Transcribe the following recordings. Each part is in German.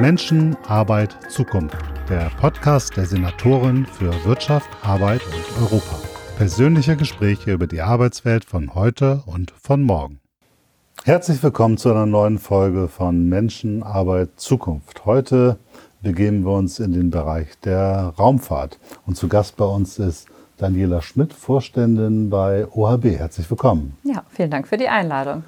Menschen, Arbeit, Zukunft. Der Podcast der Senatorin für Wirtschaft, Arbeit und Europa. Persönliche Gespräche über die Arbeitswelt von heute und von morgen. Herzlich willkommen zu einer neuen Folge von Menschen, Arbeit, Zukunft. Heute begeben wir uns in den Bereich der Raumfahrt. Und zu Gast bei uns ist Daniela Schmidt, Vorständin bei OHB. Herzlich willkommen. Ja, vielen Dank für die Einladung.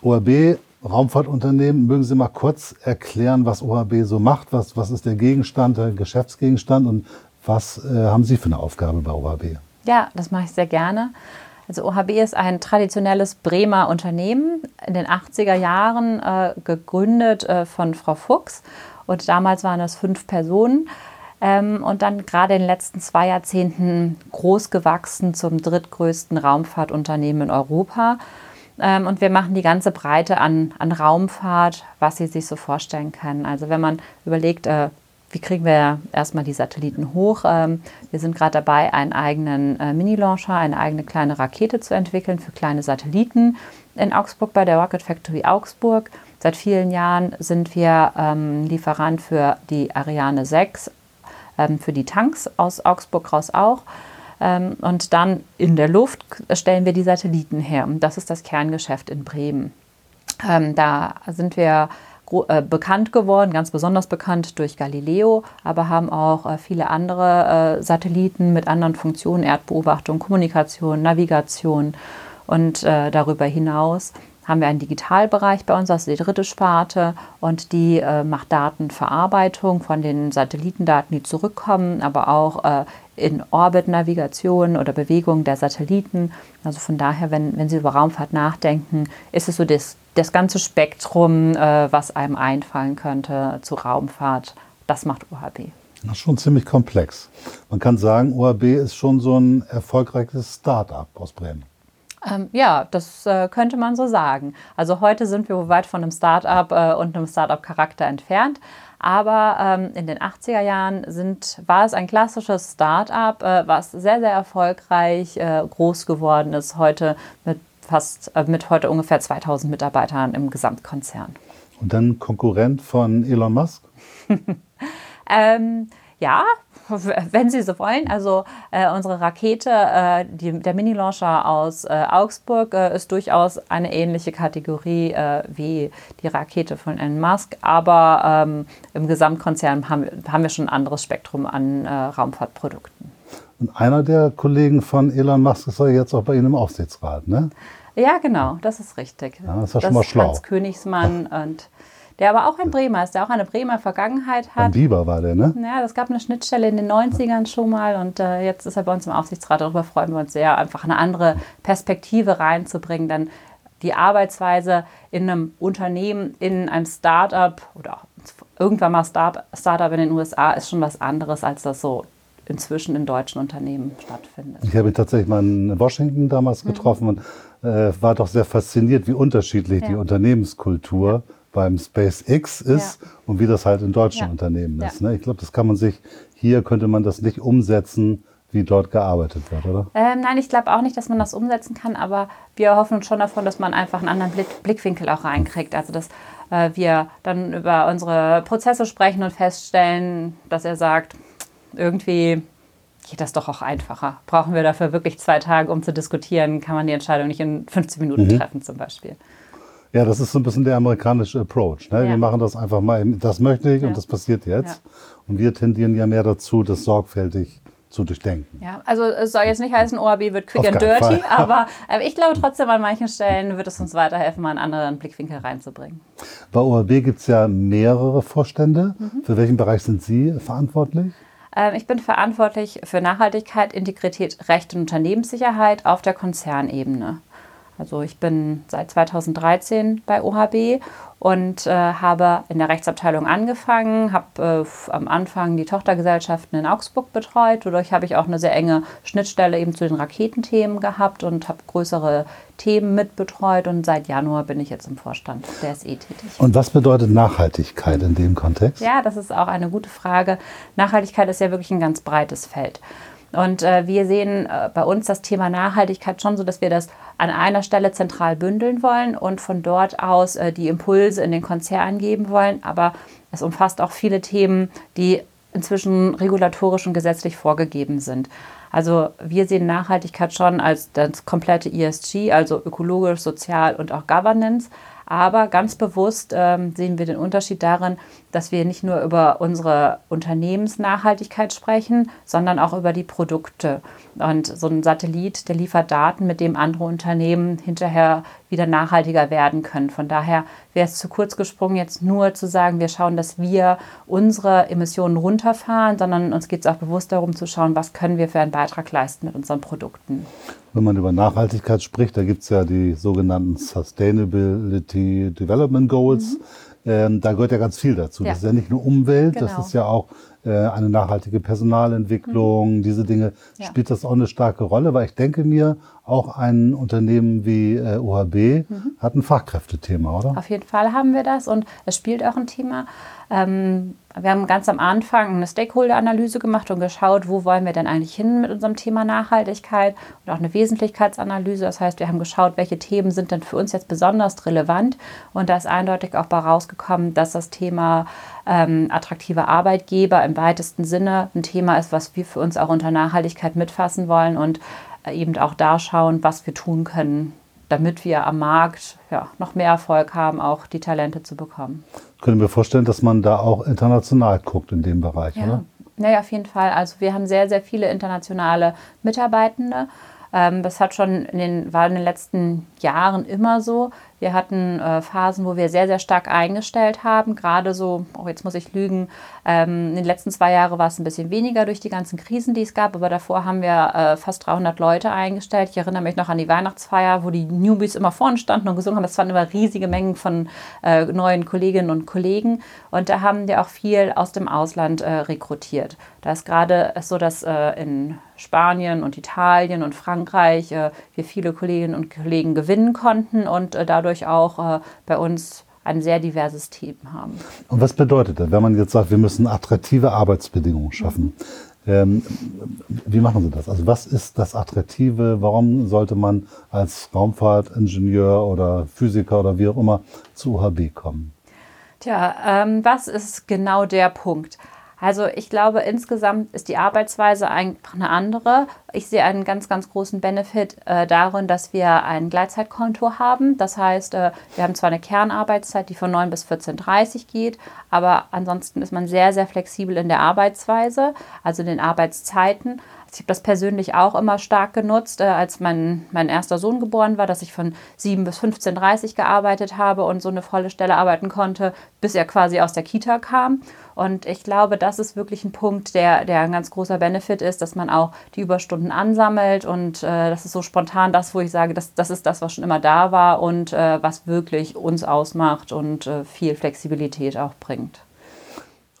OHB, Raumfahrtunternehmen, mögen Sie mal kurz erklären, was OHB so macht? Was, was ist der Gegenstand, der Geschäftsgegenstand und was äh, haben Sie für eine Aufgabe bei OHB? Ja, das mache ich sehr gerne. Also OHB ist ein traditionelles Bremer Unternehmen, in den 80er Jahren äh, gegründet äh, von Frau Fuchs. Und damals waren das fünf Personen. Ähm, und dann gerade in den letzten zwei Jahrzehnten groß gewachsen zum drittgrößten Raumfahrtunternehmen in Europa. Ähm, und wir machen die ganze Breite an, an Raumfahrt, was Sie sich so vorstellen können. Also wenn man überlegt, äh, wie kriegen wir erstmal die Satelliten hoch? Ähm, wir sind gerade dabei, einen eigenen äh, Mini-Launcher, eine eigene kleine Rakete zu entwickeln für kleine Satelliten in Augsburg bei der Rocket Factory Augsburg. Seit vielen Jahren sind wir ähm, Lieferant für die Ariane 6, ähm, für die Tanks aus Augsburg raus auch. Ähm, und dann in der Luft stellen wir die Satelliten her. Und das ist das Kerngeschäft in Bremen. Ähm, da sind wir äh, bekannt geworden, ganz besonders bekannt durch Galileo, aber haben auch äh, viele andere äh, Satelliten mit anderen Funktionen, Erdbeobachtung, Kommunikation, Navigation und darüber hinaus haben wir einen Digitalbereich bei uns, das ist die dritte Sparte und die macht Datenverarbeitung von den Satellitendaten, die zurückkommen, aber auch in Orbit-Navigation oder Bewegung der Satelliten. Also von daher, wenn, wenn Sie über Raumfahrt nachdenken, ist es so das, das ganze Spektrum, äh, was einem einfallen könnte zu Raumfahrt. Das macht OHB. Das ist schon ziemlich komplex. Man kann sagen, OHB ist schon so ein erfolgreiches Start-up aus Bremen. Ähm, ja, das äh, könnte man so sagen. Also heute sind wir weit von einem Start-up äh, und einem Start-up-Charakter entfernt. Aber ähm, in den 80er Jahren sind, war es ein klassisches Start-up, äh, was sehr, sehr erfolgreich äh, groß geworden ist, heute mit fast äh, mit heute ungefähr 2000 Mitarbeitern im Gesamtkonzern. Und dann Konkurrent von Elon Musk? ähm, ja, wenn Sie so wollen. Also äh, unsere Rakete, äh, die, der Mini-Launcher aus äh, Augsburg, äh, ist durchaus eine ähnliche Kategorie äh, wie die Rakete von Elon Musk. Aber ähm, im Gesamtkonzern haben, haben, wir schon ein anderes Spektrum an äh, Raumfahrtprodukten. Und einer der Kollegen von Elon Musk ist ja jetzt auch bei Ihnen im Aufsichtsrat, ne? Ja, genau, das ist richtig. Ja, das ist ja schon mal schlau. Hans Königsmann und der aber auch ein Bremer ist, der auch eine Bremer Vergangenheit hat. Ein Biber war der, ne? Ja, das gab eine Schnittstelle in den 90ern schon mal und äh, jetzt ist er bei uns im Aufsichtsrat. Darüber freuen wir uns sehr, einfach eine andere Perspektive reinzubringen, denn die Arbeitsweise in einem Unternehmen, in einem Start-up oder irgendwann mal Start-up in den USA ist schon was anderes, als das so inzwischen in deutschen Unternehmen stattfindet. Ich habe ihn tatsächlich mal in Washington damals mhm. getroffen mhm. und äh, war doch sehr fasziniert, wie unterschiedlich ja. die Unternehmenskultur ja beim SpaceX ist ja. und wie das halt in deutschen ja. Unternehmen ist. Ne? Ich glaube, das kann man sich, hier könnte man das nicht umsetzen, wie dort gearbeitet wird, oder? Ähm, nein, ich glaube auch nicht, dass man das umsetzen kann, aber wir hoffen schon davon, dass man einfach einen anderen Blick, Blickwinkel auch reinkriegt. Also, dass äh, wir dann über unsere Prozesse sprechen und feststellen, dass er sagt, irgendwie geht das doch auch einfacher. Brauchen wir dafür wirklich zwei Tage, um zu diskutieren? Kann man die Entscheidung nicht in 15 Minuten mhm. treffen, zum Beispiel? Ja, das ist so ein bisschen der amerikanische Approach. Ne? Ja. Wir machen das einfach mal, das möchte ich ja. und das passiert jetzt. Ja. Und wir tendieren ja mehr dazu, das sorgfältig zu durchdenken. Ja, also es soll jetzt nicht heißen, OAB wird quick Auf and dirty, Fall. aber äh, ich glaube trotzdem, an manchen Stellen wird es uns weiterhelfen, mal einen anderen Blickwinkel reinzubringen. Bei OAB gibt es ja mehrere Vorstände. Mhm. Für welchen Bereich sind Sie verantwortlich? Ähm, ich bin verantwortlich für Nachhaltigkeit, Integrität, Recht und Unternehmenssicherheit auf der Konzernebene. Also ich bin seit 2013 bei OHB und äh, habe in der Rechtsabteilung angefangen, habe äh, am Anfang die Tochtergesellschaften in Augsburg betreut. Dadurch habe ich auch eine sehr enge Schnittstelle eben zu den Raketenthemen gehabt und habe größere Themen mitbetreut. Und seit Januar bin ich jetzt im Vorstand der SE tätig. Und was bedeutet Nachhaltigkeit in dem Kontext? Ja, das ist auch eine gute Frage. Nachhaltigkeit ist ja wirklich ein ganz breites Feld. Und äh, wir sehen äh, bei uns das Thema Nachhaltigkeit schon so, dass wir das an einer Stelle zentral bündeln wollen und von dort aus äh, die Impulse in den Konzern geben wollen. Aber es umfasst auch viele Themen, die inzwischen regulatorisch und gesetzlich vorgegeben sind. Also wir sehen Nachhaltigkeit schon als das komplette ESG, also ökologisch, sozial und auch Governance. Aber ganz bewusst ähm, sehen wir den Unterschied darin, dass wir nicht nur über unsere Unternehmensnachhaltigkeit sprechen, sondern auch über die Produkte. Und so ein Satellit, der liefert Daten, mit dem andere Unternehmen hinterher wieder nachhaltiger werden können. Von daher wäre es zu kurz gesprungen, jetzt nur zu sagen, wir schauen, dass wir unsere Emissionen runterfahren, sondern uns geht es auch bewusst darum zu schauen, was können wir für einen Beitrag leisten mit unseren Produkten. Wenn man über Nachhaltigkeit spricht, da gibt es ja die sogenannten Sustainability Development Goals. Mhm. Ähm, da gehört ja ganz viel dazu. Ja. Das ist ja nicht nur Umwelt, genau. das ist ja auch äh, eine nachhaltige Personalentwicklung, mhm. diese Dinge. Ja. Spielt das auch eine starke Rolle? Weil ich denke mir, auch ein Unternehmen wie äh, OHB mhm. hat ein Fachkräftethema, oder? Auf jeden Fall haben wir das und es spielt auch ein Thema. Ähm, wir haben ganz am Anfang eine Stakeholder-Analyse gemacht und geschaut, wo wollen wir denn eigentlich hin mit unserem Thema Nachhaltigkeit und auch eine Wesentlichkeitsanalyse. Das heißt, wir haben geschaut, welche Themen sind denn für uns jetzt besonders relevant und da ist eindeutig auch bei rausgekommen, dass das Thema ähm, attraktive Arbeitgeber im weitesten Sinne ein Thema ist, was wir für uns auch unter Nachhaltigkeit mitfassen wollen und eben auch da schauen, was wir tun können, damit wir am Markt ja, noch mehr Erfolg haben, auch die Talente zu bekommen. Können wir vorstellen, dass man da auch international guckt in dem Bereich, ja. oder? Naja, auf jeden Fall. Also wir haben sehr, sehr viele internationale Mitarbeitende. Ähm, das hat schon in den, war in den letzten Jahren immer so. Wir hatten äh, Phasen, wo wir sehr, sehr stark eingestellt haben. Gerade so, oh, jetzt muss ich lügen, ähm, in den letzten zwei Jahren war es ein bisschen weniger durch die ganzen Krisen, die es gab. Aber davor haben wir äh, fast 300 Leute eingestellt. Ich erinnere mich noch an die Weihnachtsfeier, wo die Newbies immer vorne standen und gesungen haben. Das waren immer riesige Mengen von äh, neuen Kolleginnen und Kollegen. Und da haben wir auch viel aus dem Ausland äh, rekrutiert. Da ist gerade so, dass äh, in Spanien und Italien und Frankreich äh, wir viele Kolleginnen und Kollegen gewinnen konnten und dadurch dadurch auch äh, bei uns ein sehr diverses Team haben. Und was bedeutet das, wenn man jetzt sagt, wir müssen attraktive Arbeitsbedingungen schaffen? Ähm, wie machen Sie das? Also was ist das Attraktive? Warum sollte man als Raumfahrtingenieur oder Physiker oder wie auch immer zu UHB kommen? Tja, ähm, was ist genau der Punkt? Also ich glaube, insgesamt ist die Arbeitsweise einfach eine andere. Ich sehe einen ganz, ganz großen Benefit äh, darin, dass wir ein Gleitzeitkonto haben. Das heißt, äh, wir haben zwar eine Kernarbeitszeit, die von 9 bis 14.30 Uhr geht, aber ansonsten ist man sehr, sehr flexibel in der Arbeitsweise, also in den Arbeitszeiten. Ich habe das persönlich auch immer stark genutzt, äh, als mein, mein erster Sohn geboren war, dass ich von 7 bis 15.30 Uhr gearbeitet habe und so eine volle Stelle arbeiten konnte, bis er quasi aus der Kita kam. Und ich glaube, das ist wirklich ein Punkt, der, der ein ganz großer Benefit ist, dass man auch die Überstunden ansammelt. Und äh, das ist so spontan das, wo ich sage, das, das ist das, was schon immer da war und äh, was wirklich uns ausmacht und äh, viel Flexibilität auch bringt.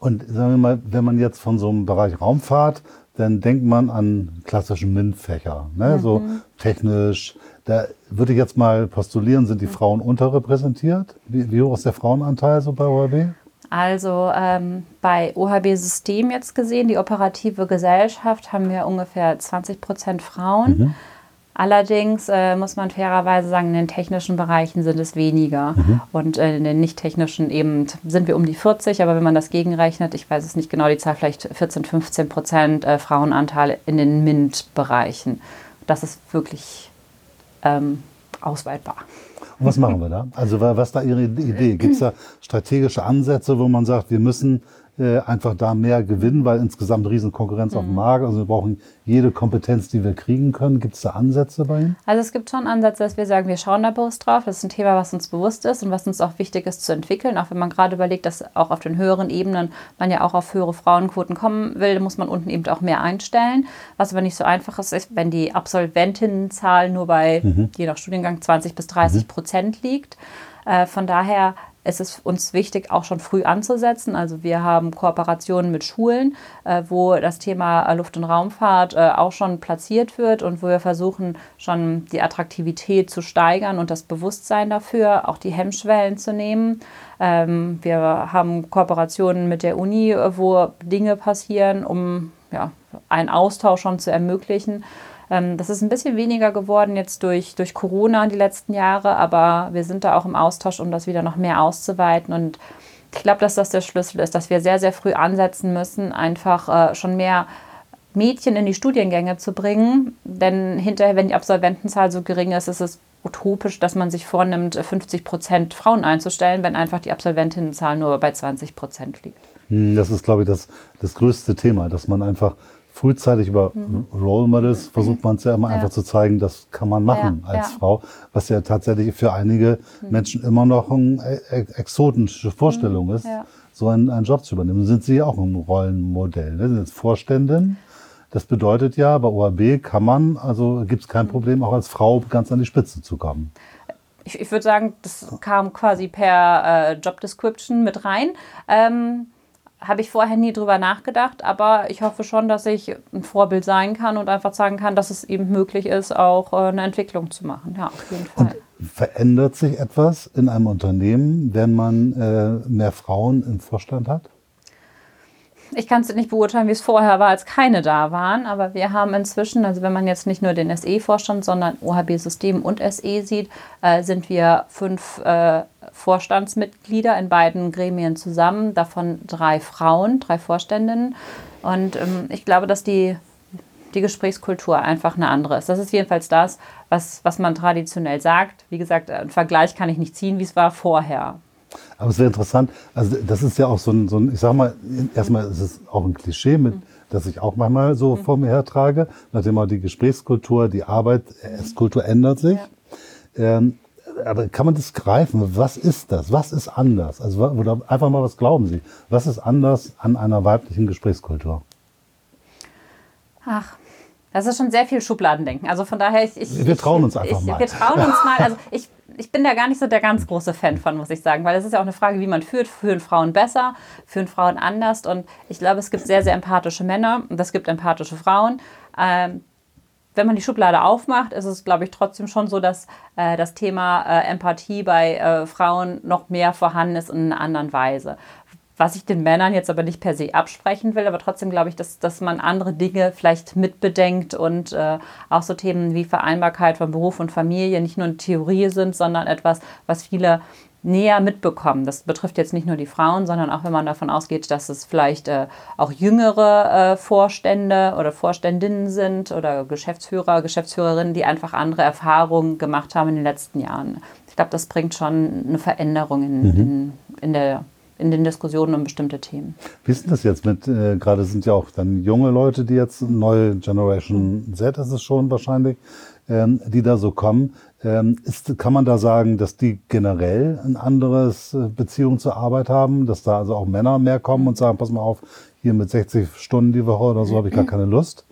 Und sagen wir mal, wenn man jetzt von so einem Bereich Raumfahrt dann denkt man an klassischen MINT-Fächer, ne? Mhm. so technisch. Da würde ich jetzt mal postulieren, sind die mhm. Frauen unterrepräsentiert? Wie, wie, hoch ist der Frauenanteil so bei OHB? Also ähm, bei OHB System jetzt gesehen, die operative Gesellschaft, haben wir ungefähr 20 Prozent Frauen. Mhm. Allerdings äh, muss man fairerweise sagen, in den technischen Bereichen sind es weniger. Mhm. Und äh, in den nicht technischen eben sind wir um die 40, aber wenn man das gegenrechnet, ich weiß es nicht genau, die Zahl vielleicht 14, 15 Prozent äh, Frauenanteil in den MINT-Bereichen. Das ist wirklich ähm, ausweitbar. Und was machen wir da? Also was ist da Ihre Idee? Gibt es da strategische Ansätze, wo man sagt, wir müssen äh, einfach da mehr gewinnen, weil insgesamt Riesenkonkurrenz mhm. auf dem mhm. Markt. Also wir brauchen jede Kompetenz, die wir kriegen können. Gibt es da Ansätze bei Ihnen? Also es gibt schon Ansätze, dass wir sagen, wir schauen da bewusst drauf. Das ist ein Thema, was uns bewusst ist und was uns auch wichtig ist zu entwickeln. Auch wenn man gerade überlegt, dass auch auf den höheren Ebenen man ja auch auf höhere Frauenquoten kommen will, muss man unten eben auch mehr einstellen. Was aber nicht so einfach ist, ist wenn die Absolventinnenzahl nur bei, mhm. je nach Studiengang, 20 bis 30 mhm. Prozent liegt. Äh, von daher es ist uns wichtig, auch schon früh anzusetzen. Also wir haben Kooperationen mit Schulen, äh, wo das Thema Luft- und Raumfahrt äh, auch schon platziert wird und wo wir versuchen, schon die Attraktivität zu steigern und das Bewusstsein dafür, auch die Hemmschwellen zu nehmen. Ähm, wir haben Kooperationen mit der Uni, wo Dinge passieren, um ja, einen Austausch schon zu ermöglichen. Ähm, das ist ein bisschen weniger geworden jetzt durch, durch Corona die letzten Jahre, aber wir sind da auch im Austausch, um das wieder noch mehr auszuweiten. Und ich glaube, dass das der Schlüssel ist, dass wir sehr, sehr früh ansetzen müssen, einfach äh, schon mehr Mädchen in die Studiengänge zu bringen. Denn hinterher, wenn die Absolventenzahl so gering ist, ist es utopisch, dass man sich vornimmt, 50 Prozent Frauen einzustellen, wenn einfach die Absolventinnenzahl nur bei 20 Prozent liegt. Hm, das ist, glaube ich, das, das größte Thema, dass man einfach frühzeitig über mhm. Role Models versucht man es ja immer ja. einfach zu zeigen, das kann man machen ja, als ja. Frau, was ja tatsächlich für einige mhm. Menschen immer noch eine e-, exotische Vorstellung mhm. ist, so einen, einen, Job zu übernehmen. Sind Sie auch ein Rollenmodell? Ne? Sind jetzt Vorständin? Das bedeutet ja, bei OAB kann man, also gibt es kein mhm. Problem, auch als Frau ganz an die Spitze zu kommen. Ich, ich würde sagen, das kam quasi per äh, Job Description mit rein. Ähm, habe ich vorher nie drüber nachgedacht, aber ich hoffe schon, dass ich ein Vorbild sein kann und einfach sagen kann, dass es eben möglich ist, auch äh, eine Entwicklung zu machen. Ja, auf jeden Fall. Und verändert sich etwas in einem Unternehmen, wenn man äh, mehr Frauen im Vorstand hat? Ich kann es nicht beurteilen, wie es vorher war, als keine da waren, aber wir haben inzwischen, also wenn man jetzt nicht nur den SE-Vorstand, sondern OHB-System und SE sieht, äh, sind wir fünf äh, Vorstandsmitglieder in beiden Gremien zusammen, davon drei Frauen, drei Vorständinnen. Und ähm, ich glaube, dass die, die Gesprächskultur einfach eine andere ist. Das ist jedenfalls das, was, was man traditionell sagt. Wie gesagt, einen Vergleich kann ich nicht ziehen, wie es war vorher. Aber es wäre interessant, also das ist ja auch so ein, so ein ich sag mal, erstmal ist es auch ein Klischee, mit, das ich auch manchmal so vor mir hertrage, nachdem auch die Gesprächskultur, die Arbeitskultur ändert sich. Ja. Ähm, aber kann man das greifen? Was ist das? Was ist anders? Also, oder einfach mal, was glauben Sie? Was ist anders an einer weiblichen Gesprächskultur? Ach, das ist schon sehr viel Schubladendenken. Also von daher, ich, ich wir trauen uns einfach ich, mal. Wir trauen uns mal. Also ich, ich bin da gar nicht so der ganz große Fan von, muss ich sagen, weil es ist ja auch eine Frage, wie man führt. Führen Frauen besser, führen Frauen anders? Und ich glaube, es gibt sehr, sehr empathische Männer und es gibt empathische Frauen. Ähm, wenn man die Schublade aufmacht, ist es, glaube ich, trotzdem schon so, dass äh, das Thema äh, Empathie bei äh, Frauen noch mehr vorhanden ist in einer anderen Weise. Was ich den Männern jetzt aber nicht per se absprechen will, aber trotzdem glaube ich, dass, dass man andere Dinge vielleicht mitbedenkt und äh, auch so Themen wie Vereinbarkeit von Beruf und Familie nicht nur eine Theorie sind, sondern etwas, was viele näher mitbekommen. Das betrifft jetzt nicht nur die Frauen, sondern auch wenn man davon ausgeht, dass es vielleicht äh, auch jüngere äh, Vorstände oder Vorständinnen sind oder Geschäftsführer, Geschäftsführerinnen, die einfach andere Erfahrungen gemacht haben in den letzten Jahren. Ich glaube, das bringt schon eine Veränderung in, mhm. in, in der in den Diskussionen um bestimmte Themen. Wie ist denn das jetzt mit, äh, gerade sind ja auch dann junge Leute, die jetzt, neue Generation Z ist es schon wahrscheinlich, ähm, die da so kommen. Ähm, ist, kann man da sagen, dass die generell ein anderes äh, Beziehung zur Arbeit haben, dass da also auch Männer mehr kommen und sagen, pass mal auf, hier mit 60 Stunden die Woche oder so habe ich gar keine Lust?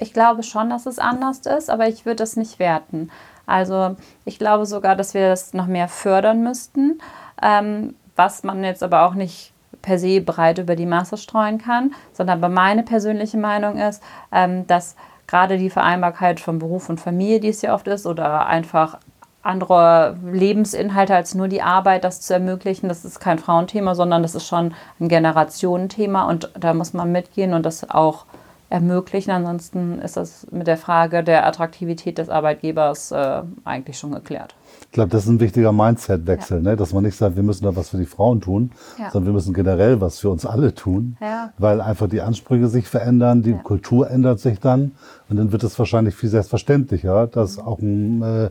Ich glaube schon, dass es anders ist, aber ich würde es nicht werten. Also ich glaube sogar, dass wir das noch mehr fördern müssten, ähm, was man jetzt aber auch nicht per se breit über die Masse streuen kann, sondern aber meine persönliche Meinung ist, ähm, dass gerade die Vereinbarkeit von Beruf und Familie, die es ja oft ist, oder einfach andere Lebensinhalte als nur die Arbeit, das zu ermöglichen. Das ist kein Frauenthema, sondern das ist schon ein Generationenthema und da muss man mitgehen und das auch ermöglichen. Ansonsten ist das mit der Frage der Attraktivität des Arbeitgebers äh, eigentlich schon geklärt. Ich glaube, das ist ein wichtiger Mindset-Wechsel, ja. ne? dass man nicht sagt, wir müssen da was für die Frauen tun, ja. sondern wir müssen generell was für uns alle tun, ja. weil einfach die Ansprüche sich verändern, die Kultur ändert sich dann und dann wird es wahrscheinlich viel selbstverständlicher, dass auch ein äh,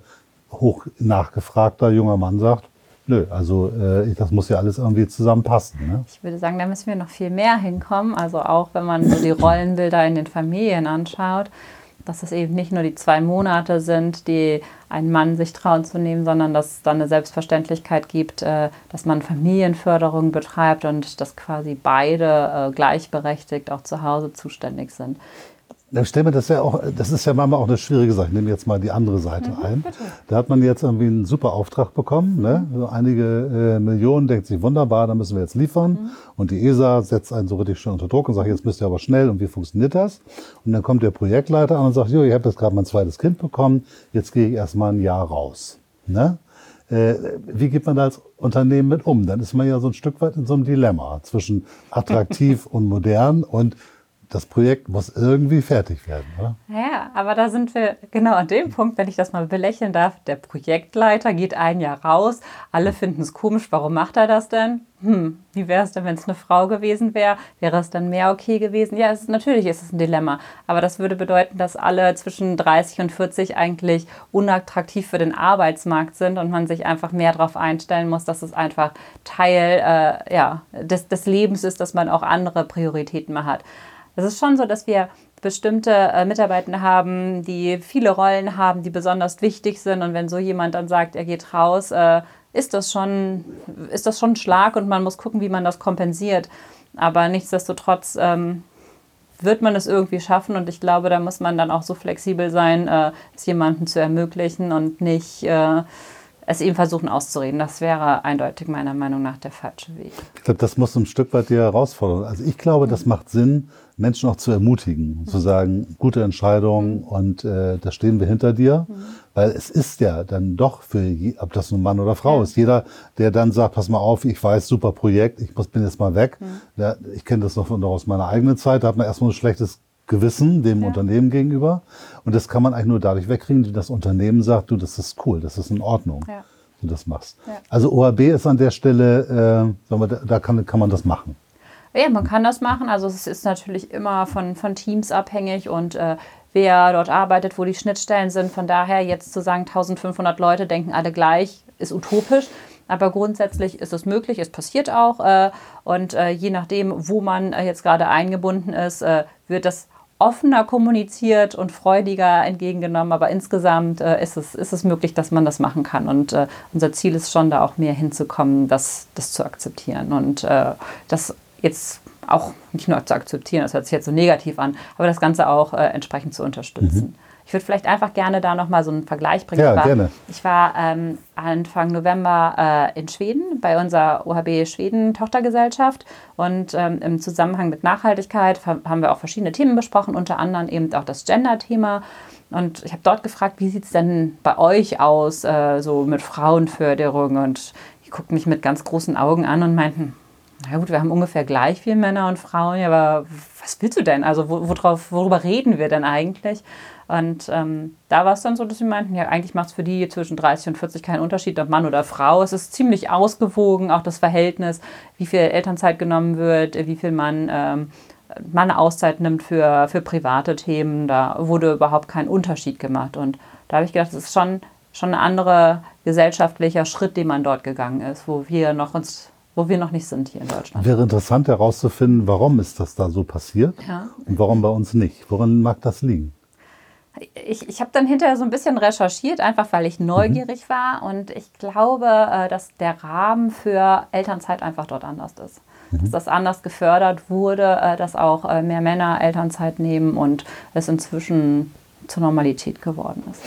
hoch nachgefragter junger Mann sagt, Nö, also äh, das muss ja alles irgendwie zusammenpassen. Ne? Ich würde sagen, da müssen wir noch viel mehr hinkommen. Also auch wenn man so die Rollenbilder in den Familien anschaut, dass es eben nicht nur die zwei Monate sind, die ein Mann sich trauen zu nehmen, sondern dass es dann eine Selbstverständlichkeit gibt, äh, dass man Familienförderung betreibt und dass quasi beide äh, gleichberechtigt auch zu Hause zuständig sind. Dann stell mir das ja auch, das ist ja manchmal auch eine schwierige Sache. Ich nehme jetzt mal die andere Seite mhm, ein. Bitte. Da hat man jetzt irgendwie einen super Auftrag bekommen. Ne? So einige äh, Millionen denkt sich wunderbar, da müssen wir jetzt liefern. Mhm. Und die ESA setzt einen so richtig schön unter Druck und sagt, jetzt müsst ihr aber schnell und wie funktioniert das? Und dann kommt der Projektleiter an und sagt, jo, ich habe jetzt gerade mein zweites Kind bekommen, jetzt gehe ich erstmal ein Jahr raus. Ne? Äh, wie geht man da als Unternehmen mit um? Dann ist man ja so ein Stück weit in so einem Dilemma zwischen attraktiv und modern und das Projekt muss irgendwie fertig werden, oder? Ja, aber da sind wir genau an dem Punkt, wenn ich das mal belächeln darf. Der Projektleiter geht ein Jahr raus, alle finden es komisch, warum macht er das denn? Hm, wie wäre es denn, wenn es eine Frau gewesen wäre? Wäre es dann mehr okay gewesen? Ja, ist, natürlich ist es ein Dilemma, aber das würde bedeuten, dass alle zwischen 30 und 40 eigentlich unattraktiv für den Arbeitsmarkt sind und man sich einfach mehr darauf einstellen muss, dass es einfach Teil äh, ja, des, des Lebens ist, dass man auch andere Prioritäten mal hat. Es ist schon so, dass wir bestimmte äh, Mitarbeiter haben, die viele Rollen haben, die besonders wichtig sind. Und wenn so jemand dann sagt, er geht raus, äh, ist, das schon, ist das schon ein Schlag und man muss gucken, wie man das kompensiert. Aber nichtsdestotrotz ähm, wird man es irgendwie schaffen und ich glaube, da muss man dann auch so flexibel sein, äh, es jemandem zu ermöglichen und nicht äh, es ihm versuchen auszureden. Das wäre eindeutig meiner Meinung nach der falsche Weg. Ich glaube, das muss ein Stück weit die Herausforderung. Also ich glaube, das macht Sinn, Menschen auch zu ermutigen, zu sagen, gute Entscheidung und äh, da stehen wir hinter dir, mhm. weil es ist ja dann doch für, ob das nun Mann oder Frau ja. ist, jeder, der dann sagt, pass mal auf, ich weiß, super Projekt, ich muss, bin jetzt mal weg. Mhm. Ja, ich kenne das noch, noch aus meiner eigenen Zeit, da hat man erstmal ein schlechtes Gewissen dem ja. Unternehmen gegenüber und das kann man eigentlich nur dadurch wegkriegen, dass das Unternehmen sagt, du, das ist cool, das ist in Ordnung. Ja. Du das machst. Also OHB ist an der Stelle, äh, sagen wir, da, da kann, kann man das machen. Ja, man kann das machen. Also es ist natürlich immer von, von Teams abhängig und äh, wer dort arbeitet, wo die Schnittstellen sind. Von daher jetzt zu sagen, 1500 Leute denken alle gleich, ist utopisch. Aber grundsätzlich ist es möglich, es passiert auch. Äh, und äh, je nachdem, wo man äh, jetzt gerade eingebunden ist, äh, wird das offener kommuniziert und freudiger entgegengenommen. Aber insgesamt äh, ist, es, ist es möglich, dass man das machen kann. Und äh, unser Ziel ist schon, da auch mehr hinzukommen, das, das zu akzeptieren und äh, das jetzt auch nicht nur zu akzeptieren, das hört sich jetzt so negativ an, aber das Ganze auch äh, entsprechend zu unterstützen. Mhm. Ich würde vielleicht einfach gerne da nochmal so einen Vergleich bringen. Ja, ich war, gerne. Ich war ähm, Anfang November äh, in Schweden bei unserer OHB Schweden Tochtergesellschaft und ähm, im Zusammenhang mit Nachhaltigkeit haben wir auch verschiedene Themen besprochen, unter anderem eben auch das Gender-Thema. Und ich habe dort gefragt, wie sieht es denn bei euch aus, äh, so mit Frauenförderung? Und die guckten mich mit ganz großen Augen an und meinten, na gut, wir haben ungefähr gleich viel Männer und Frauen, aber was willst du denn? Also worauf, worüber reden wir denn eigentlich? Und ähm, da war es dann so, dass sie meinten, ja, eigentlich macht es für die zwischen 30 und 40 keinen Unterschied, ob Mann oder Frau. Es ist ziemlich ausgewogen, auch das Verhältnis, wie viel Elternzeit genommen wird, wie viel man, ähm, man Auszeit nimmt für, für private Themen. Da wurde überhaupt kein Unterschied gemacht. Und da habe ich gedacht, das ist schon, schon ein anderer gesellschaftlicher Schritt, den man dort gegangen ist, wo wir noch uns wo wir noch nicht sind hier in Deutschland. Wäre interessant herauszufinden, warum ist das da so passiert ja. und warum bei uns nicht. Woran mag das liegen? Ich, ich habe dann hinterher so ein bisschen recherchiert, einfach weil ich neugierig mhm. war. Und ich glaube, äh, dass der Rahmen für Elternzeit einfach dort anders ist. Mhm. Dass das anders gefördert wurde, äh, dass auch äh, mehr Männer Elternzeit nehmen und es inzwischen zur Normalität geworden ist.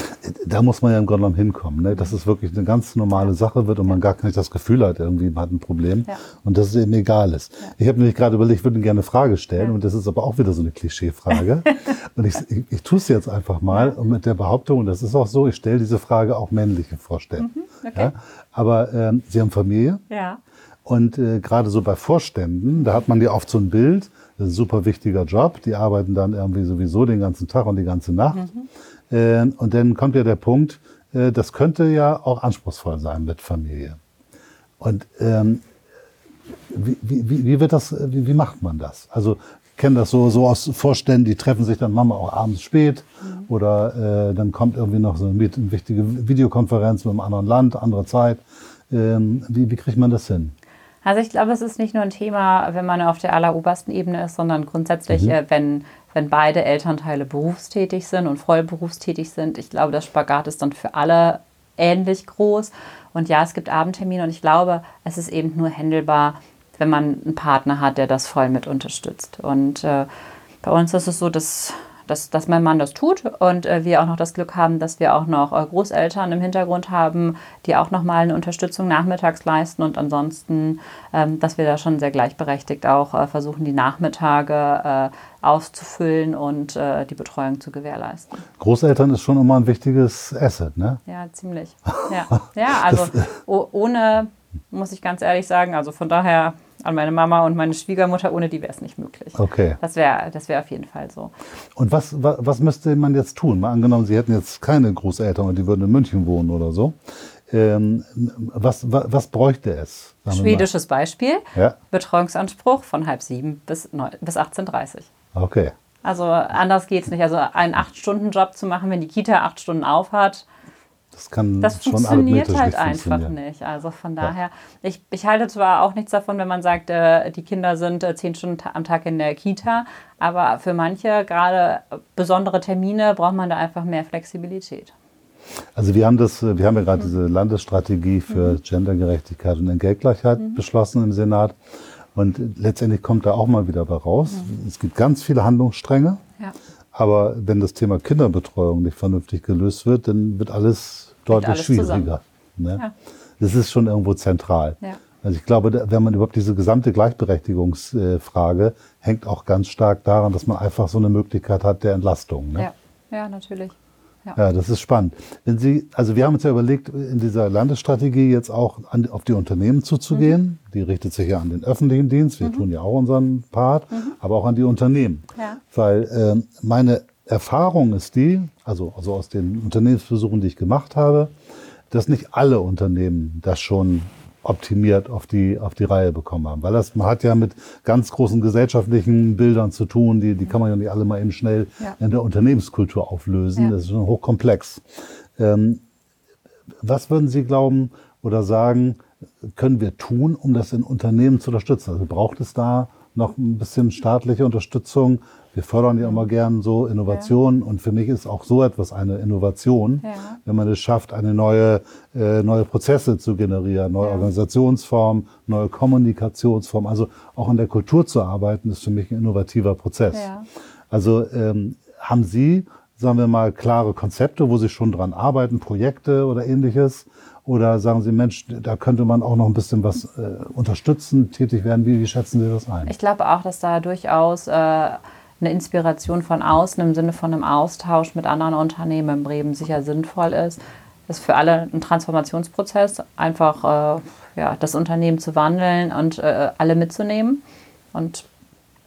Da muss man ja im Grunde genommen hinkommen, ne? dass es wirklich eine ganz normale Sache wird und man gar nicht das Gefühl hat, irgendwie man hat ein Problem ja. und dass es eben egal ist. Ja. Ich habe nämlich gerade überlegt, ich würde gerne eine Frage stellen ja. und das ist aber auch wieder so eine Klischeefrage. und ich, ich, ich tue es jetzt einfach mal und mit der Behauptung, und das ist auch so, ich stelle diese Frage auch männliche vorstellen. Mhm, okay. Aber ähm, Sie haben Familie. Ja. Und äh, gerade so bei Vorständen, da hat man ja oft so ein Bild, super wichtiger Job. Die arbeiten dann irgendwie sowieso den ganzen Tag und die ganze Nacht. Mhm. Äh, und dann kommt ja der Punkt, äh, das könnte ja auch anspruchsvoll sein mit Familie. Und ähm, wie, wie, wie, wird das, wie, wie macht man das? Also ich kenne das so, so aus Vorständen, die treffen sich dann manchmal auch abends spät mhm. oder äh, dann kommt irgendwie noch so eine wichtige Videokonferenz mit einem anderen Land, andere Zeit. Ähm, wie, wie kriegt man das hin? Also ich glaube, es ist nicht nur ein Thema, wenn man auf der allerobersten Ebene ist, sondern grundsätzlich, mhm. äh, wenn, wenn beide Elternteile berufstätig sind und voll berufstätig sind. Ich glaube, das Spagat ist dann für alle ähnlich groß. Und ja, es gibt Abendtermine und ich glaube, es ist eben nur händelbar, wenn man einen Partner hat, der das voll mit unterstützt. Und äh, bei uns ist es so, dass dass, dass mein Mann das tut und äh, wir auch noch das Glück haben, dass wir auch noch äh, Großeltern im Hintergrund haben, die auch noch mal eine Unterstützung nachmittags leisten und ansonsten, ähm, dass wir da schon sehr gleichberechtigt auch äh, versuchen, die Nachmittage äh, auszufüllen und äh, die Betreuung zu gewährleisten. Großeltern ist schon immer ein wichtiges Asset, ne? Ja, ziemlich. Ja, ja also ohne, muss ich ganz ehrlich sagen, also von daher an meine Mama und meine Schwiegermutter, ohne die wäre es nicht möglich. Okay. Das wäre das wär auf jeden Fall so. Und was, was, was müsste man jetzt tun? Mal angenommen, Sie hätten jetzt keine Großeltern und die würden in München wohnen oder so. Ähm, was, was, was bräuchte es? Schwedisches Beispiel. Ja. Betreuungsanspruch von halb sieben bis, bis 18.30 Uhr. Okay. Also anders geht es nicht. Also einen Acht-Stunden-Job zu machen, wenn die Kita acht Stunden auf hat, das kann das schon funktioniert halt einfach nicht. Also von daher, ja. ich, ich halte zwar auch nichts davon, wenn man sagt, äh, die Kinder sind äh, zehn Stunden am Tag in der Kita, aber für manche, gerade besondere Termine, braucht man da einfach mehr Flexibilität. Also wir haben das, wir haben ja gerade mhm. diese Landesstrategie für mhm. Gendergerechtigkeit und Entgeltgleichheit mhm. beschlossen im Senat. Und letztendlich kommt da auch mal wieder bei raus. Mhm. Es gibt ganz viele Handlungsstränge. Ja. Aber wenn das Thema Kinderbetreuung nicht vernünftig gelöst wird, dann wird alles deutlich alles schwieriger. Ne? Ja. Das ist schon irgendwo zentral. Ja. Also ich glaube, wenn man überhaupt diese gesamte Gleichberechtigungsfrage hängt auch ganz stark daran, dass man einfach so eine Möglichkeit hat der Entlastung. Ne? Ja. ja, natürlich. Ja. ja. das ist spannend. Wenn Sie, also wir haben uns ja überlegt, in dieser Landesstrategie jetzt auch an, auf die Unternehmen zuzugehen. Mhm. Die richtet sich ja an den öffentlichen Dienst. Wir mhm. tun ja auch unseren Part, mhm. Aber auch an die Unternehmen. Ja. Weil äh, meine Erfahrung ist die, also, also aus den Unternehmensbesuchen, die ich gemacht habe, dass nicht alle Unternehmen das schon optimiert auf die, auf die Reihe bekommen haben. Weil das, man hat ja mit ganz großen gesellschaftlichen Bildern zu tun, die, die kann man ja nicht alle mal eben schnell ja. in der Unternehmenskultur auflösen. Ja. Das ist schon hochkomplex. Ähm, was würden Sie glauben oder sagen, können wir tun, um das in Unternehmen zu unterstützen? Also braucht es da noch ein bisschen staatliche Unterstützung, wir fördern ja immer gern so Innovationen ja. und für mich ist auch so etwas eine Innovation, ja. wenn man es schafft, eine neue, äh, neue Prozesse zu generieren, neue ja. Organisationsformen, neue Kommunikationsformen. Also auch in der Kultur zu arbeiten, ist für mich ein innovativer Prozess. Also ähm, haben Sie, sagen wir mal, klare Konzepte, wo Sie schon dran arbeiten, Projekte oder ähnliches? Oder sagen Sie, Mensch, da könnte man auch noch ein bisschen was äh, unterstützen, tätig werden? Wie, wie schätzen Sie das ein? Ich glaube auch, dass da durchaus äh, eine Inspiration von außen im Sinne von einem Austausch mit anderen Unternehmen in Bremen sicher sinnvoll ist. Das ist für alle ein Transformationsprozess, einfach äh, ja, das Unternehmen zu wandeln und äh, alle mitzunehmen. Und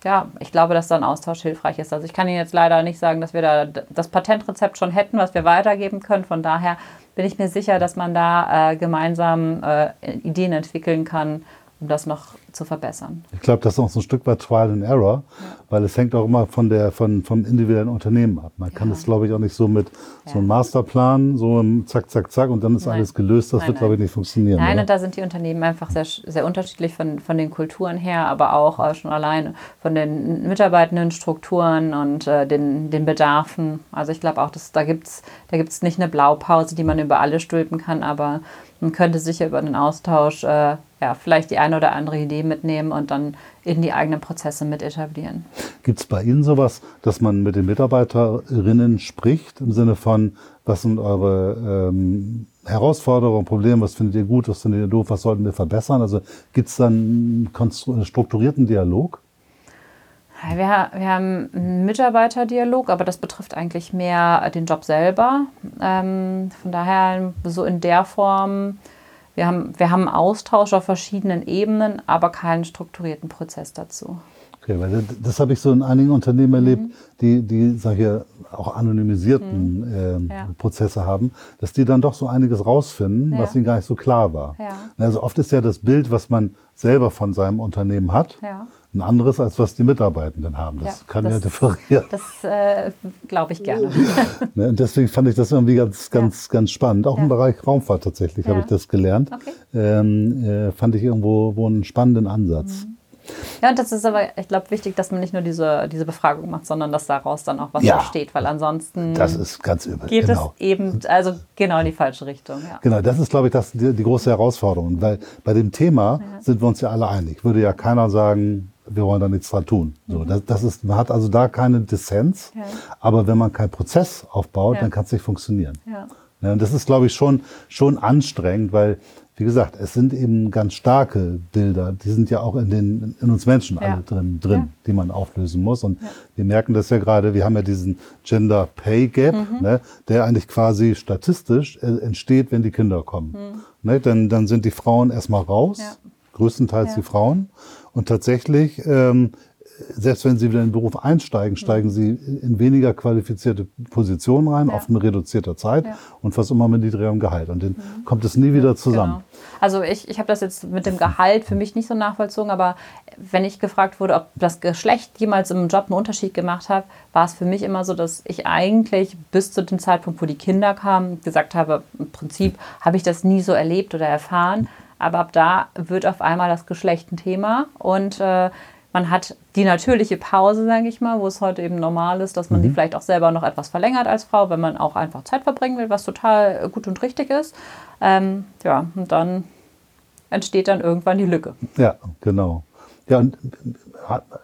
ja, ich glaube, dass da ein Austausch hilfreich ist. Also ich kann Ihnen jetzt leider nicht sagen, dass wir da das Patentrezept schon hätten, was wir weitergeben können. Von daher bin ich mir sicher, dass man da äh, gemeinsam äh, Ideen entwickeln kann, um das noch zu verbessern. Ich glaube, das ist auch so ein Stück weit Trial and Error, ja. weil es hängt auch immer von der, von, vom individuellen Unternehmen ab. Man kann das, glaube ich, auch nicht so mit ja. so einem Masterplan, so im Zack, Zack, Zack und dann ist nein. alles gelöst. Das nein, wird, glaube ich, nicht funktionieren. Nein, oder? und da sind die Unternehmen einfach sehr, sehr unterschiedlich von, von den Kulturen her, aber auch äh, schon allein von den mitarbeitenden Strukturen und äh, den, den Bedarfen. Also ich glaube auch, dass, da gibt es da gibt's nicht eine Blaupause, die man über alle stülpen kann, aber man könnte sicher über den Austausch äh, ja, vielleicht die eine oder andere Idee mitnehmen und dann in die eigenen Prozesse mit etablieren. Gibt es bei Ihnen sowas, dass man mit den Mitarbeiterinnen spricht im Sinne von, was sind eure ähm, Herausforderungen, Probleme, was findet ihr gut, was findet ihr doof, was sollten wir verbessern? Also gibt es dann einen strukturierten Dialog? Wir, wir, haben einen Mitarbeiterdialog, aber das betrifft eigentlich mehr den Job selber. Ähm, von daher so in der Form wir haben, wir haben Austausch auf verschiedenen Ebenen, aber keinen strukturierten Prozess dazu. Okay, weil das, habe ich so in einigen Unternehmen erlebt, mhm. die, die sage ich, auch anonymisierten mhm. äh, ja. Prozesse haben, dass die dann doch so einiges rausfinden, ja. was ihnen gar nicht so klar war. Ja. Also oft ist ja das Bild, was man selber von seinem Unternehmen hat, ein anderes, als was die Mitarbeitenden haben. Das ja, kann das, ja differieren. Das äh, glaube ich gerne. ne, und deswegen fand ich das irgendwie ganz, ganz, ja. ganz spannend. Auch ja. im Bereich Raumfahrt tatsächlich habe ich das gelernt. Okay. Ähm, äh, fand ich irgendwo wo einen spannenden Ansatz. Mhm. Ja, und das ist aber, ich glaube, wichtig, dass man nicht nur diese, diese Befragung macht, sondern dass daraus dann auch was ja, entsteht, weil ansonsten das ist ganz übel. geht genau. es eben also genau in die falsche Richtung. Ja. Genau, das ist, glaube ich, das, die, die große Herausforderung, weil bei dem Thema ja. sind wir uns ja alle einig. Würde ja keiner sagen, wir wollen da nichts dran tun. So, mhm. das, das ist, man hat also da keine Dissens, ja. aber wenn man keinen Prozess aufbaut, ja. dann kann es nicht funktionieren. Ja. Ja, und das ist, glaube ich, schon, schon anstrengend, weil wie gesagt, es sind eben ganz starke Bilder. Die sind ja auch in, den, in uns Menschen alle drin, drin die man auflösen muss. Und wir merken das ja gerade, wir haben ja diesen Gender Pay Gap, mhm. ne, der eigentlich quasi statistisch äh, entsteht, wenn die Kinder kommen. Mhm. Ne, dann, dann sind die Frauen erstmal raus, größtenteils die Frauen. Und tatsächlich ähm, selbst wenn sie wieder in den Beruf einsteigen, steigen sie in weniger qualifizierte Positionen rein, ja. oft in reduzierter Zeit ja. und fast immer mit niedrigerem Gehalt. Und dann mhm. kommt es nie wieder zusammen. Genau. Also ich, ich habe das jetzt mit dem Gehalt für mich nicht so nachvollzogen, aber wenn ich gefragt wurde, ob das Geschlecht jemals im Job einen Unterschied gemacht hat, war es für mich immer so, dass ich eigentlich bis zu dem Zeitpunkt, wo die Kinder kamen, gesagt habe, im Prinzip habe ich das nie so erlebt oder erfahren. Aber ab da wird auf einmal das Geschlecht ein Thema und äh, man hat die natürliche Pause, sage ich mal, wo es heute eben normal ist, dass man mhm. die vielleicht auch selber noch etwas verlängert als Frau, wenn man auch einfach Zeit verbringen will, was total gut und richtig ist. Ähm, ja, und dann entsteht dann irgendwann die Lücke. Ja, genau. Ja, und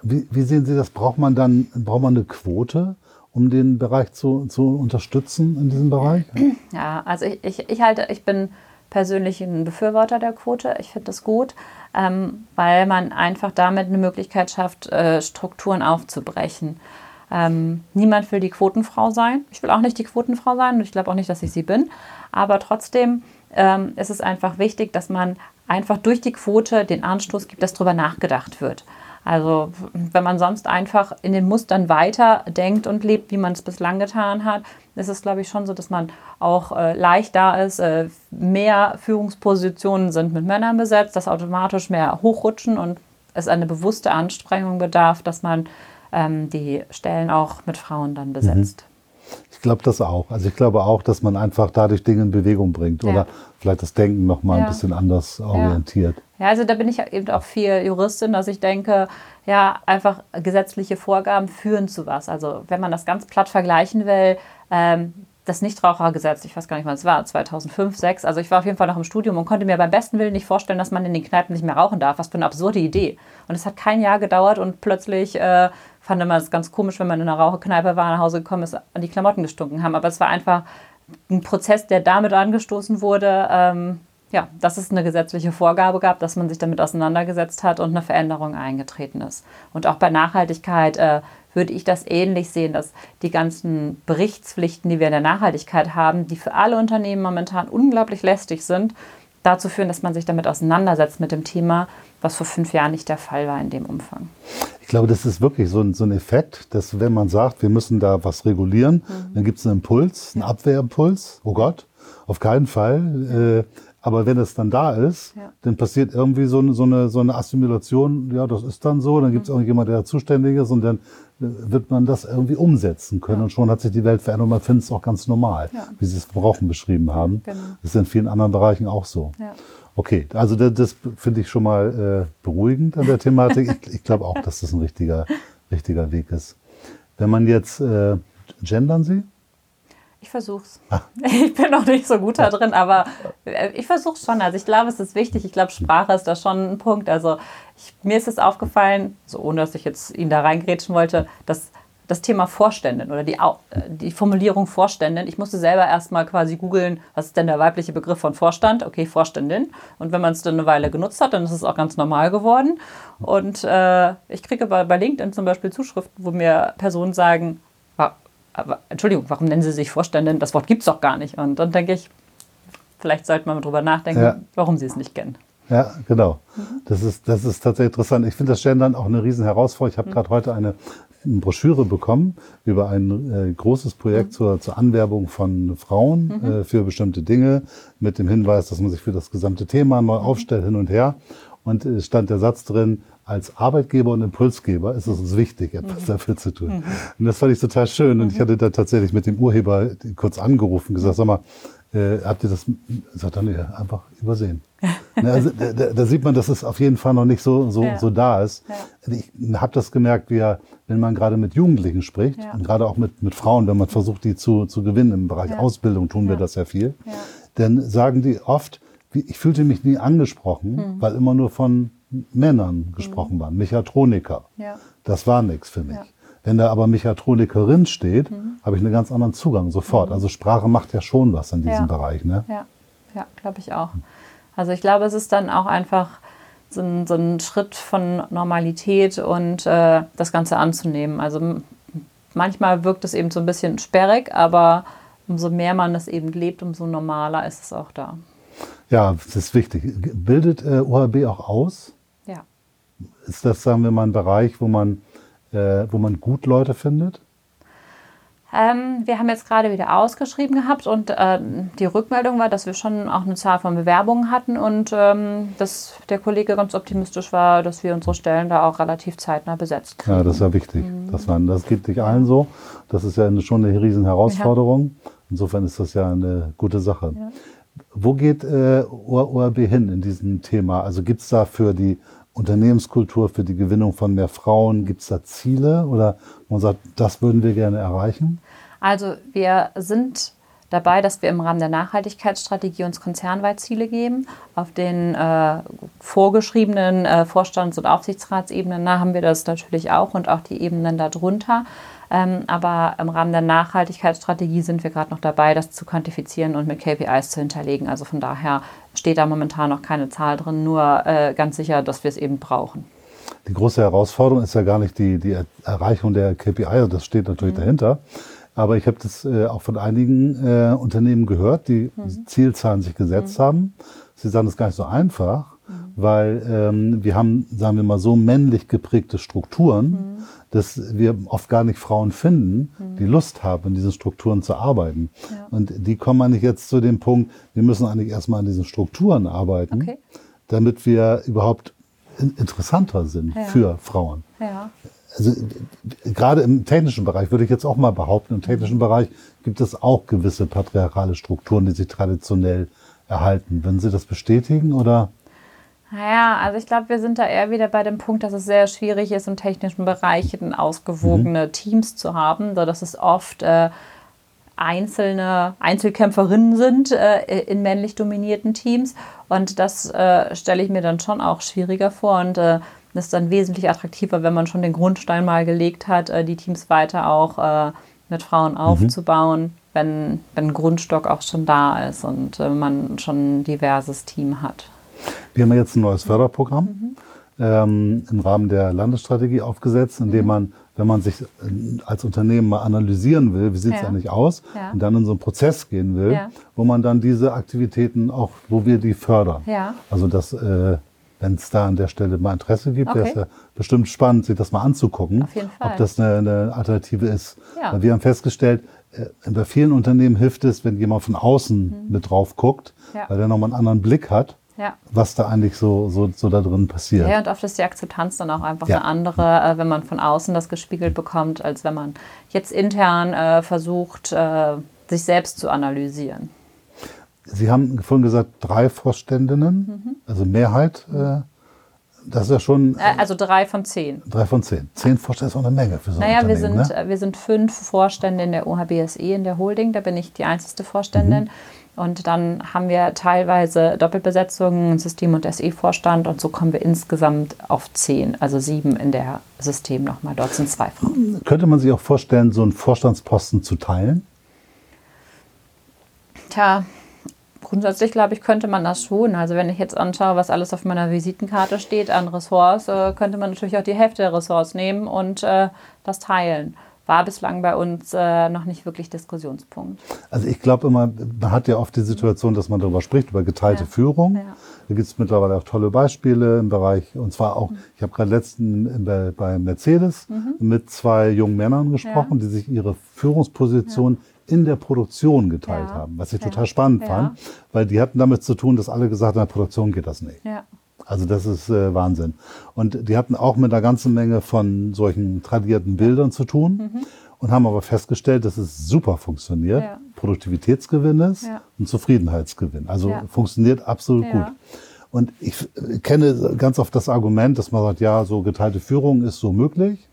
wie, wie sehen Sie das? Braucht man dann braucht man eine Quote? um den Bereich zu, zu unterstützen in diesem Bereich? Ja, also ich, ich, ich halte, ich bin persönlich ein Befürworter der Quote. Ich finde das gut ähm, weil man einfach damit eine Möglichkeit schafft, äh, Strukturen aufzubrechen. Ähm, niemand will die Quotenfrau sein. Ich will auch nicht die Quotenfrau sein und ich glaube auch nicht, dass ich sie bin. Aber trotzdem ähm, ist es einfach wichtig, dass man einfach durch die Quote den Anstoß gibt, dass darüber nachgedacht wird. Also wenn man sonst einfach in den Mustern weiter denkt und lebt, wie man es bislang getan hat, ist es, glaube ich, schon so, dass man auch äh, leicht da ist. Äh, mehr Führungspositionen sind mit Männern besetzt, dass automatisch mehr hochrutschen und es eine bewusste Anstrengung bedarf, dass man ähm, die Stellen auch mit Frauen dann besetzt. Mhm. Ich glaube das auch. Also ich glaube auch, dass man einfach dadurch Dinge in Bewegung bringt ja. oder vielleicht das Denken noch mal ja. ein bisschen anders orientiert. Ja. ja, also da bin ich eben auch viel Juristin, dass ich denke, ja, einfach gesetzliche Vorgaben führen zu was. Also wenn man das ganz platt vergleichen will, ähm, das Nichtrauchergesetz, ich weiß gar nicht, wann es war, 2005, 2006. Also ich war auf jeden Fall noch im Studium und konnte mir beim besten Willen nicht vorstellen, dass man in den Kneipen nicht mehr rauchen darf. Was für eine absurde Idee. Und es hat kein Jahr gedauert und plötzlich äh, fand man es ganz komisch, wenn man in einer Raucherkneipe war, nach Hause gekommen ist, an die Klamotten gestunken haben. Aber es war einfach ein Prozess, der damit angestoßen wurde, ähm, ja, dass es eine gesetzliche Vorgabe gab, dass man sich damit auseinandergesetzt hat und eine Veränderung eingetreten ist. Und auch bei Nachhaltigkeit äh, würde ich das ähnlich sehen, dass die ganzen Berichtspflichten, die wir in der Nachhaltigkeit haben, die für alle Unternehmen momentan unglaublich lästig sind, dazu führen, dass man sich damit auseinandersetzt mit dem Thema, was vor fünf Jahren nicht der Fall war in dem Umfang. Ich glaube, das ist wirklich so ein, so ein Effekt, dass wenn man sagt, wir müssen da was regulieren, mhm. dann gibt es einen Impuls, einen Abwehrimpuls. Oh Gott, auf keinen Fall. Äh, aber wenn es dann da ist, ja. dann passiert irgendwie so eine, so, eine, so eine Assimilation, ja, das ist dann so, dann gibt es mhm. irgendjemand, der zuständig ist und dann wird man das irgendwie umsetzen können. Ja. Und schon hat sich die Welt verändert und man findet es auch ganz normal, ja. wie Sie es Brauchen beschrieben haben. Genau. Das ist in vielen anderen Bereichen auch so. Okay, also das, das finde ich schon mal äh, beruhigend an der Thematik. ich, ich glaube auch, dass das ein richtiger, richtiger Weg ist. Wenn man jetzt, äh, gendern Sie? Ich versuch's. Ah. Ich bin noch nicht so gut da drin, aber äh, ich versuch's schon. Also ich glaube, es ist wichtig. Ich glaube, Sprache ist da schon ein Punkt. Also ich, mir ist es aufgefallen, so ohne dass ich jetzt ihn da reingrätschen wollte, dass das Thema Vorständin oder die, äh, die Formulierung Vorständin, ich musste selber erstmal quasi googeln, was ist denn der weibliche Begriff von Vorstand? Okay, Vorständin. Und wenn man es dann eine Weile genutzt hat, dann ist es auch ganz normal geworden. Und äh, ich kriege bei, bei LinkedIn zum Beispiel Zuschriften, wo mir Personen sagen, aber Entschuldigung, warum nennen Sie sich Vorständin? Das Wort gibt es doch gar nicht. Und dann denke ich, vielleicht sollte man darüber nachdenken, ja. warum Sie es nicht kennen. Ja, genau. Das, ist, das ist tatsächlich interessant. Ich finde das Gendern auch eine riesen Herausforderung. Ich habe mhm. gerade heute eine, eine, Broschüre bekommen über ein äh, großes Projekt mhm. zur, zur Anwerbung von Frauen mhm. äh, für bestimmte Dinge mit dem Hinweis, dass man sich für das gesamte Thema neu mhm. aufstellt, hin und her. Und es stand der Satz drin, als Arbeitgeber und Impulsgeber ist es uns wichtig, etwas mhm. dafür zu tun. Mhm. Und das fand ich total schön. Und mhm. ich hatte da tatsächlich mit dem Urheber kurz angerufen, gesagt, sag mal, äh, habt ihr das, sagt er, nee, einfach übersehen. also, da, da, sieht man, dass es auf jeden Fall noch nicht so, so, ja. so da ist. Ja. Ich habe das gemerkt, wie, wenn man gerade mit Jugendlichen spricht ja. und gerade auch mit, mit Frauen, wenn man versucht, die zu, zu gewinnen im Bereich Ausbildung, tun wir das ja viel, dann sagen die oft, ich fühlte mich nie angesprochen, mhm. weil immer nur von Männern gesprochen waren, Mechatroniker. Ja. Das war nichts für mich. Ja. Wenn da aber Mechatronikerin steht, habe ich einen ganz anderen Zugang sofort. Also Sprache macht ja schon was in diesem Ja. Bereich. Ne? Ja, ja glaube ich auch. Also ich glaube, es ist dann auch einfach so ein, so ein Schritt von Normalität und äh, das Ganze anzunehmen. Also manchmal wirkt es eben so ein bisschen sperrig, aber umso mehr man es eben lebt, umso normaler ist es auch da. Ja, das ist wichtig. Bildet äh, OHB auch aus? Ja. Ist das, sagen wir mal, ein Bereich, wo man, äh, wo man gut Leute findet? Ähm, wir haben jetzt gerade wieder ausgeschrieben gehabt und äh, die Rückmeldung war, dass wir schon auch eine Zahl von Bewerbungen hatten und ähm, dass der Kollege ganz optimistisch war, dass wir unsere Stellen da auch relativ zeitnah besetzt kriegen. Ja, das ist ja wichtig. Mhm. Das, man, das geht nicht allen so. Das ist ja eine, schon eine riesen Herausforderung. Insofern ist das ja eine gute Sache. Wo geht äh, ORB hin in diesem Thema? Also gibt es da für die Unternehmenskultur, für die Gewinnung von mehr Frauen, gibt es da Ziele oder man sagt, das würden wir gerne erreichen? Also wir sind dabei, dass wir im Rahmen der Nachhaltigkeitsstrategie uns konzernweit Ziele geben. Auf den äh, vorgeschriebenen äh, Vorstands- und Aufsichtsratsebenen haben wir das natürlich auch und auch die Ebenen darunter. Ähm, aber im Rahmen der Nachhaltigkeitsstrategie sind wir gerade noch dabei, das zu quantifizieren und mit KPIs zu hinterlegen. Also von daher steht da momentan noch keine Zahl drin, nur äh, ganz sicher, dass wir es eben brauchen. Die große Herausforderung ist ja gar nicht die, die Erreichung der KPI, also das steht natürlich dahinter. Aber ich habe das äh, auch von einigen äh, Unternehmen gehört, die Zielzahlen sich gesetzt haben. Sie sagen, das ist gar nicht so einfach, weil ähm, wir haben, sagen wir mal so, männlich geprägte Strukturen, dass wir oft gar nicht Frauen finden, die Lust haben, in diesen Strukturen zu arbeiten. Ja. Und die kommen eigentlich jetzt zu dem Punkt, wir müssen eigentlich erstmal an diesen Strukturen arbeiten, Okay. damit wir überhaupt in- interessanter sind Ja. für Frauen. Ja. Also gerade im technischen Bereich würde ich jetzt auch mal behaupten, im technischen Bereich gibt es auch gewisse patriarchale Strukturen, die sich traditionell erhalten. Würden Sie das bestätigen oder? Naja, also ich glaube, wir sind da eher wieder bei dem Punkt, dass es sehr schwierig ist, im technischen Bereich ausgewogene Teams zu haben, so dass es oft äh, einzelne Einzelkämpferinnen sind äh, in männlich dominierten Teams. Und das äh, stelle ich mir dann schon auch schwieriger vor und äh, ist dann wesentlich attraktiver, wenn man schon den Grundstein mal gelegt hat, äh, die Teams weiter auch äh, mit Frauen aufzubauen, wenn, wenn ein Grundstock auch schon da ist und äh, man schon ein diverses Team hat. Wir haben jetzt ein neues Förderprogramm ähm, im Rahmen der Landesstrategie aufgesetzt, in dem man, wenn man sich äh, als Unternehmen mal analysieren will, wie sieht es Ja. eigentlich aus, Ja. und dann in so einen Prozess gehen will, Ja. wo man dann diese Aktivitäten auch, wo wir die fördern. Also das, äh, wenn es da an der Stelle mal Interesse gibt, wäre es Okay. ja bestimmt spannend, sich das mal anzugucken, ob das eine, eine Alternative ist. Ja. Wir haben festgestellt, äh, bei vielen Unternehmen hilft es, wenn jemand von außen mit drauf guckt, Mhm. Ja. weil der nochmal einen anderen Blick hat, Ja. was da eigentlich so, so, so da drin passiert. Ja, und oft ist die Akzeptanz dann auch einfach Ja. eine andere, äh, wenn man von außen das gespiegelt bekommt, als wenn man jetzt intern äh, versucht, äh, sich selbst zu analysieren. Sie haben vorhin gesagt, drei Vorständinnen, Mhm. also Mehrheit. Äh, das ist ja schon Äh, also drei von zehn. drei von zehn. Zehn Vorstände ist auch eine Menge für so ein Naja, wir sind, ne? äh, wir sind fünf Vorstände in der OHBSE, in der Holding. Da bin ich die einzige Vorständin. Mhm. Und dann haben wir teilweise Doppelbesetzungen, System- und SE-Vorstand. Und so kommen wir insgesamt auf zehn, also sieben in der System nochmal. Dort sind zwei Frauen. Könnte man sich auch vorstellen, so einen Vorstandsposten zu teilen? Tja, grundsätzlich glaube ich, könnte man das schon. Also wenn ich jetzt anschaue, was alles auf meiner Visitenkarte steht an Ressorts, äh, könnte man natürlich auch die Hälfte der Ressorts nehmen und äh, das teilen. War bislang bei uns äh, noch nicht wirklich Diskussionspunkt. Also ich glaube immer, man hat ja oft die Situation, dass man darüber spricht, über geteilte Ja. Führung. Ja. Da gibt es mittlerweile auch tolle Beispiele im Bereich, und zwar auch, ich habe gerade letzten bei, bei Mercedes mit zwei jungen Männern gesprochen, Mhm. Ja. die sich ihre Führungsposition in der Produktion geteilt haben, was ich total spannend fand, weil die hatten damit zu tun, dass alle gesagt haben, in der Produktion geht das nicht. Also das ist äh, Wahnsinn. Und die hatten auch mit einer ganzen Menge von solchen tradierten Bildern zu tun und haben aber festgestellt, dass es super funktioniert. Ja. Produktivitätsgewinn ist Ja. und Zufriedenheitsgewinn. Also Ja. funktioniert absolut gut. Und ich äh, kenne ganz oft das Argument, dass man sagt, ja, so geteilte Führung ist so möglich,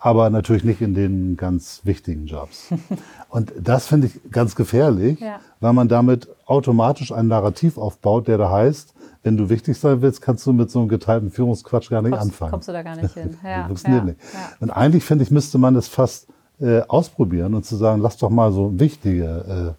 aber natürlich nicht in den ganz wichtigen Jobs. und das finde ich ganz gefährlich, Ja. weil man damit automatisch ein Narrativ aufbaut, der da heißt, wenn du wichtig sein willst, kannst du mit so einem geteilten Führungsquatsch gar nicht kommst, anfangen. Kommst du da gar nicht hin. Ja, funktioniert ja, nicht. Ja. Und eigentlich finde ich, müsste man das fast äh, ausprobieren und zu sagen, lass doch mal so wichtige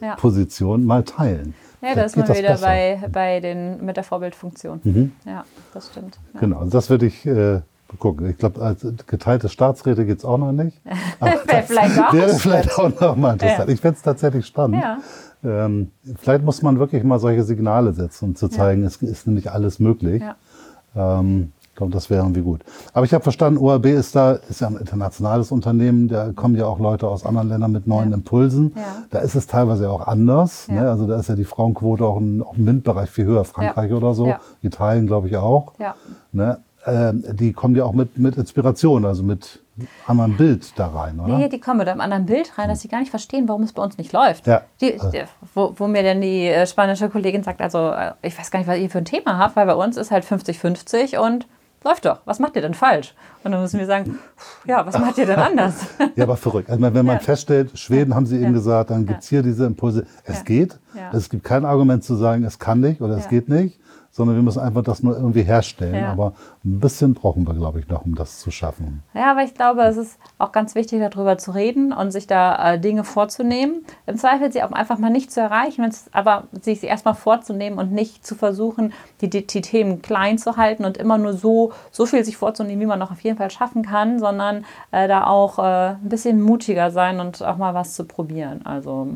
äh, Ja. Positionen mal teilen. Ja, da ist man wieder besser. bei, bei den, mit der Vorbildfunktion. Mhm. Ja, das stimmt. Genau, also das würde ich äh, gucken. Ich glaube, als geteilte Staatsräte geht es auch noch nicht. Wäre vielleicht auch wäre vielleicht auch noch mal interessant. Ja. Ich fände es tatsächlich spannend. Ja. Ähm, vielleicht muss man wirklich mal solche Signale setzen, um zu zeigen, es ist nämlich alles möglich. Ja. Ähm, ich glaube, das wäre irgendwie gut. Aber ich habe verstanden, ORB ist da, ist ja ein internationales Unternehmen, da kommen ja auch Leute aus anderen Ländern mit neuen Ja. Impulsen. Ja. Da ist es teilweise auch anders. Ja. Ne? Also da ist ja die Frauenquote auch im, auch im MINT-Bereich viel höher, Frankreich Ja. oder so, Ja. Italien glaube ich auch. Ja. Ne? Ähm, die kommen ja auch mit, mit Inspiration, also mit anderem Bild da rein, oder? Nee, die kommen mit einem anderen Bild rein, dass sie gar nicht verstehen, warum es bei uns nicht läuft. Ja. Die, die, wo, wo mir dann die äh, spanische Kollegin sagt, also äh, ich weiß gar nicht, was ihr für ein Thema habt, weil bei uns ist halt 50-50 und läuft doch. Was macht ihr denn falsch? Und dann müssen wir sagen, ja, was macht ihr denn anders? Ja, aber verrückt. Also wenn man Ja. feststellt, Schweden haben sie eben Ja. gesagt, dann gibt's hier diese Impulse. Es geht. Es gibt kein Argument zu sagen, es kann nicht oder es geht nicht, sondern wir müssen einfach das nur irgendwie herstellen. Ja. Aber ein bisschen brauchen wir, glaube ich, noch, um das zu schaffen. Ja, aber ich glaube, es ist auch ganz wichtig, darüber zu reden und sich da äh, Dinge vorzunehmen. Im Zweifel sie auch einfach mal nicht zu erreichen, aber sich sie erstmal vorzunehmen und nicht zu versuchen, die, die, die Themen klein zu halten und immer nur so, so viel sich vorzunehmen, wie man noch auf jeden Fall schaffen kann, sondern äh, da auch äh, ein bisschen mutiger sein und auch mal was zu probieren. Also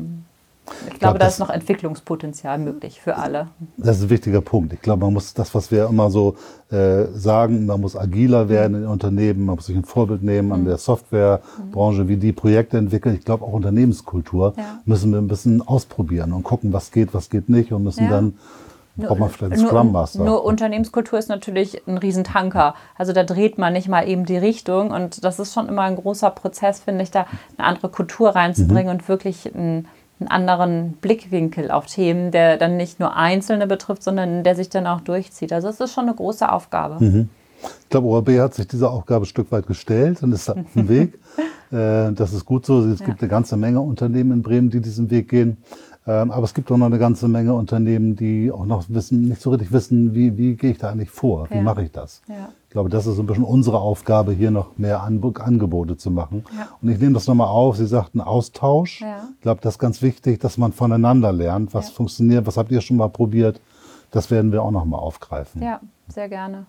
ich glaube, da ist noch Entwicklungspotenzial möglich für alle. Das ist ein wichtiger Punkt. Ich glaube, man muss das, was wir immer so äh, sagen, man muss agiler werden in Unternehmen, man muss sich ein Vorbild nehmen Mhm. an der Softwarebranche, wie die Projekte entwickeln. Ich glaube, auch Unternehmenskultur Ja. müssen wir ein bisschen ausprobieren und gucken, was geht, was geht nicht und müssen Ja. dann, braucht man vielleicht einen Scrum Master. Nur Unternehmenskultur ist natürlich ein Riesentanker. Also da dreht man nicht mal eben die Richtung. Und das ist schon immer ein großer Prozess, finde ich, da eine andere Kultur reinzubringen und wirklich einen, einen anderen Blickwinkel auf Themen, der dann nicht nur Einzelne betrifft, sondern der sich dann auch durchzieht. Also es ist schon eine große Aufgabe. Ich glaube, ORB hat sich dieser Aufgabe ein Stück weit gestellt und ist auf dem Weg. Äh, das ist gut so. Es gibt eine ganze Menge Unternehmen in Bremen, die diesen Weg gehen. Ähm, aber es gibt auch noch eine ganze Menge Unternehmen, die auch noch wissen, nicht so richtig wissen, wie, wie gehe ich da eigentlich vor? Wie Ja. mache ich das? Ja. Ich glaube, das ist so ein bisschen unsere Aufgabe, hier noch mehr Angebote zu machen. Ja. Und ich nehme das nochmal auf. Sie sagten Austausch. Ja. Ich glaube, das ist ganz wichtig, dass man voneinander lernt. Was Ja. funktioniert? Was habt ihr schon mal probiert? Das werden wir auch nochmal aufgreifen. Ja, sehr gerne.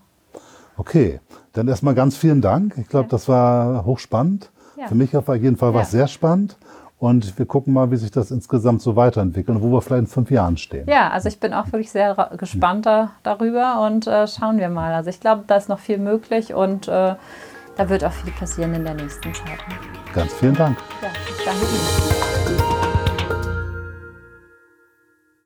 Okay, dann erstmal ganz vielen Dank. Ich glaube, das war hochspannend. Für mich auf jeden Fall war es sehr spannend. Und wir gucken mal, wie sich das insgesamt so weiterentwickelt und wo wir vielleicht in fünf Jahren stehen. Ja, also ich bin auch wirklich sehr gespannt da, darüber und äh, schauen wir mal. Also ich glaube, da ist noch viel möglich und äh, da wird auch viel passieren in der nächsten Zeit. Ganz vielen Dank. Ja, ich danke Ihnen.